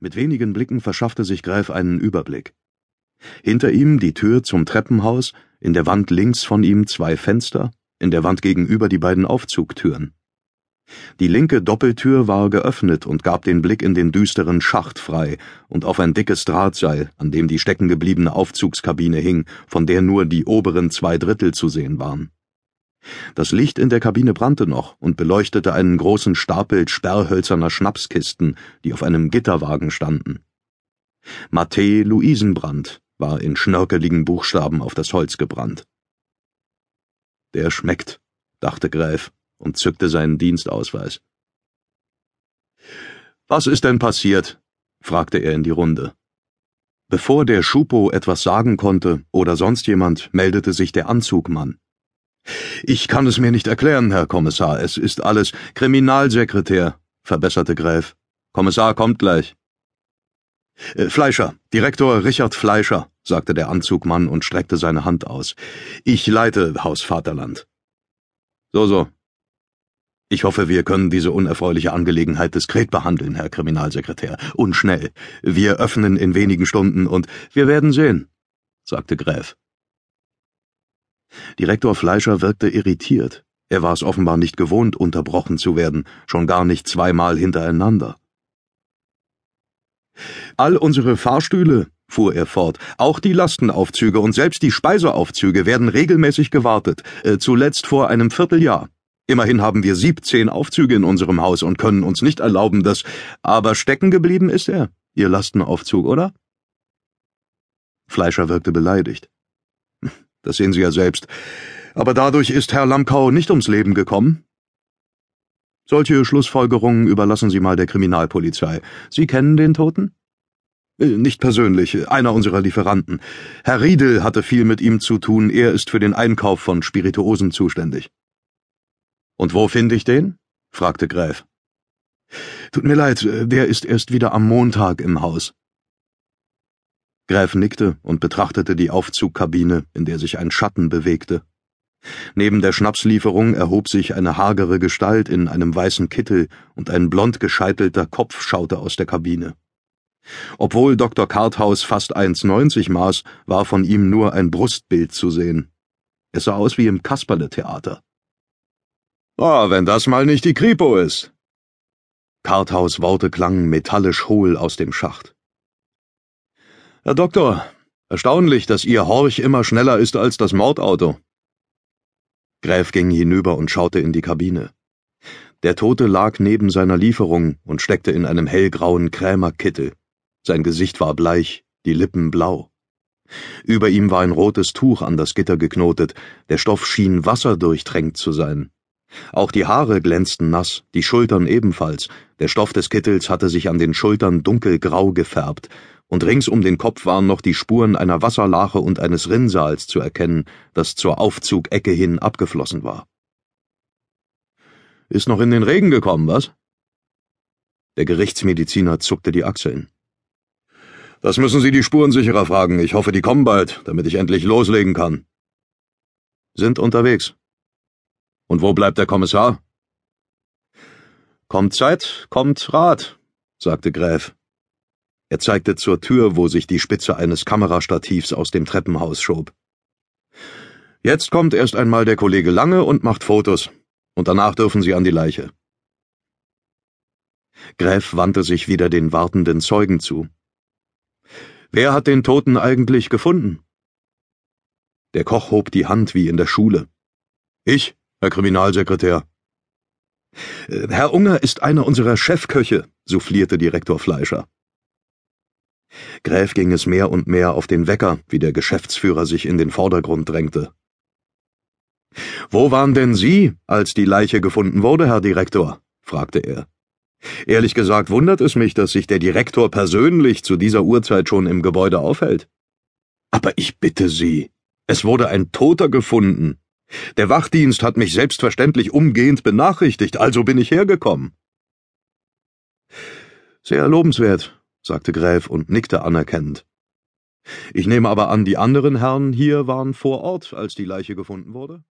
Mit wenigen Blicken verschaffte sich Gräf einen Überblick. Hinter ihm die Tür zum Treppenhaus, in der Wand links von ihm zwei Fenster, in der Wand gegenüber die beiden Aufzugtüren. Die linke Doppeltür war geöffnet und gab den Blick in den düsteren Schacht frei und auf ein dickes Drahtseil, an dem die steckengebliebene Aufzugskabine hing, von der nur die oberen zwei Drittel zu sehen waren. Das Licht in der Kabine brannte noch und beleuchtete einen großen Stapel sperrhölzerner Schnapskisten, die auf einem Gitterwagen standen. Matthä Luisenbrand war in schnörkeligen Buchstaben auf das Holz gebrannt. Der schmeckt, dachte Gräf und zückte seinen Dienstausweis. Was ist denn passiert? fragte er in die Runde. Bevor der Schupo etwas sagen konnte oder sonst jemand, meldete sich der Anzugmann. Ich kann es mir nicht erklären, Herr Kommissar. Es ist alles Kriminalsekretär, verbesserte Gräf. Kommissar kommt gleich. Äh, Fleischer, Direktor Richard Fleischer, sagte der Anzugmann und streckte seine Hand aus. Ich leite Haus Vaterland. So, so. Ich hoffe, wir können diese unerfreuliche Angelegenheit diskret behandeln, Herr Kriminalsekretär. Und schnell. Wir öffnen in wenigen Stunden und wir werden sehen, sagte Gräf. Direktor Fleischer wirkte irritiert. Er war es offenbar nicht gewohnt, unterbrochen zu werden, schon gar nicht zweimal hintereinander. All unsere Fahrstühle, fuhr er fort, auch die Lastenaufzüge und selbst die Speiseaufzüge werden regelmäßig gewartet, äh, zuletzt vor einem Vierteljahr. Immerhin haben wir siebzehn Aufzüge in unserem Haus und können uns nicht erlauben, dass. Aber stecken geblieben ist er, Ihr Lastenaufzug, oder? Fleischer wirkte beleidigt. Das sehen Sie ja selbst. Aber dadurch ist Herr Lamkau nicht ums Leben gekommen. Solche Schlussfolgerungen überlassen Sie mal der Kriminalpolizei. Sie kennen den Toten? Äh, nicht persönlich, einer unserer Lieferanten. Herr Riedel hatte viel mit ihm zu tun, er ist für den Einkauf von Spirituosen zuständig. Und wo finde ich den? fragte Gräf. Tut mir leid, der ist erst wieder am Montag im Haus. Gräf nickte und betrachtete die Aufzugkabine, in der sich ein Schatten bewegte. Neben der Schnapslieferung erhob sich eine hagere Gestalt in einem weißen Kittel und ein blond gescheitelter Kopf schaute aus der Kabine. Obwohl Dr. Karthaus fast 1,90 maß, war von ihm nur ein Brustbild zu sehen. Es sah aus wie im Kasperle-Theater. Oh, wenn das mal nicht die Kripo ist! Karthaus Worte klangen metallisch hohl aus dem Schacht. Herr Doktor, erstaunlich, dass Ihr Horch immer schneller ist als das Mordauto. Gräf ging hinüber und schaute in die Kabine. Der Tote lag neben seiner Lieferung und steckte in einem hellgrauen Krämerkittel. Sein Gesicht war bleich, die Lippen blau. Über ihm war ein rotes Tuch an das Gitter geknotet, der Stoff schien wasserdurchtränkt zu sein. Auch die Haare glänzten nass, die Schultern ebenfalls, der Stoff des Kittels hatte sich an den Schultern dunkelgrau gefärbt, und rings um den Kopf waren noch die Spuren einer Wasserlache und eines Rinnsals zu erkennen, das zur Aufzugecke hin abgeflossen war. Ist noch in den Regen gekommen, was? Der Gerichtsmediziner zuckte die Achseln. Das müssen Sie die Spurensicherer fragen. Ich hoffe, die kommen bald, damit ich endlich loslegen kann. Sind unterwegs. Und wo bleibt der Kommissar? Kommt Zeit, kommt Rat, sagte Gräf. Er zeigte zur Tür, wo sich die Spitze eines Kamerastativs aus dem Treppenhaus schob. Jetzt kommt erst einmal der Kollege Lange und macht Fotos, und danach dürfen Sie an die Leiche. Gräf wandte sich wieder den wartenden Zeugen zu. Wer hat den Toten eigentlich gefunden? Der Koch hob die Hand wie in der Schule. Ich, Herr Kriminalsekretär. Äh, Herr Unger ist einer unserer Chefköche, soufflierte Direktor Fleischer. Gräf ging es mehr und mehr auf den Wecker, wie der Geschäftsführer sich in den Vordergrund drängte. Wo waren denn Sie, als die Leiche gefunden wurde, Herr Direktor? fragte er. Ehrlich gesagt wundert es mich, dass sich der Direktor persönlich zu dieser Uhrzeit schon im Gebäude aufhält. Aber ich bitte Sie, es wurde ein Toter gefunden. Der Wachdienst hat mich selbstverständlich umgehend benachrichtigt, also bin ich hergekommen. Sehr lobenswert, sagte Gräf und nickte anerkennend. Ich nehme aber an, die anderen Herren hier waren vor Ort, als die Leiche gefunden wurde?